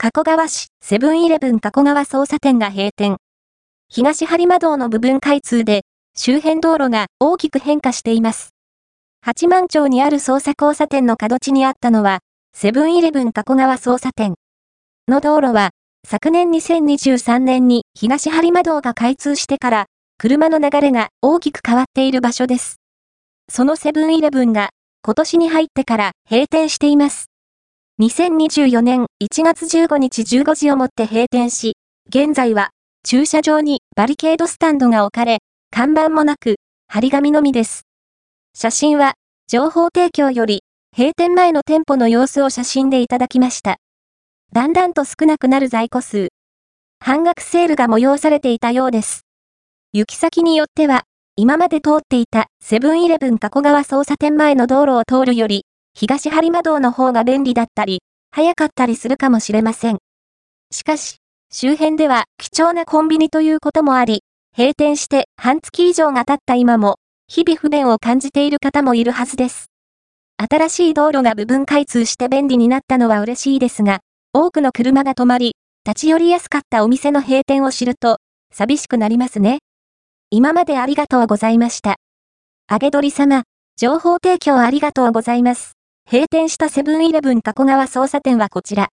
加古川市セブンイレブン加古川交差点が閉店。東播磨道の部分開通で、周辺道路が大きく変化しています。八幡町にある捜査交差点の角地にあったのは、セブンイレブン加古川交差点の道路は、昨年2023年に東播磨道が開通してから、車の流れが大きく変わっている場所です。そのセブンイレブンが、今年に入ってから閉店しています。2024年1月15日15時をもって閉店し、現在は駐車場にバリケードスタンドが置かれ、看板もなく、張り紙のみです。写真は、情報提供より、閉店前の店舗の様子を写真でいただきました。だんだんと少なくなる在庫数。半額セールが催されていたようです。行き先によっては、今まで通っていたセブンイレブン加古川交差点前の道路を通るより、東播磨道の方が便利だったり、早かったりするかもしれません。しかし、周辺では貴重なコンビニということもあり、閉店して半月以上が経った今も、日々不便を感じている方もいるはずです。新しい道路が部分開通して便利になったのは嬉しいですが、多くの車が止まり、立ち寄りやすかったお店の閉店を知ると、寂しくなりますね。今までありがとうございました。あげどり様、情報提供ありがとうございます。閉店したセブンイレブン加古川捜査店はこちら。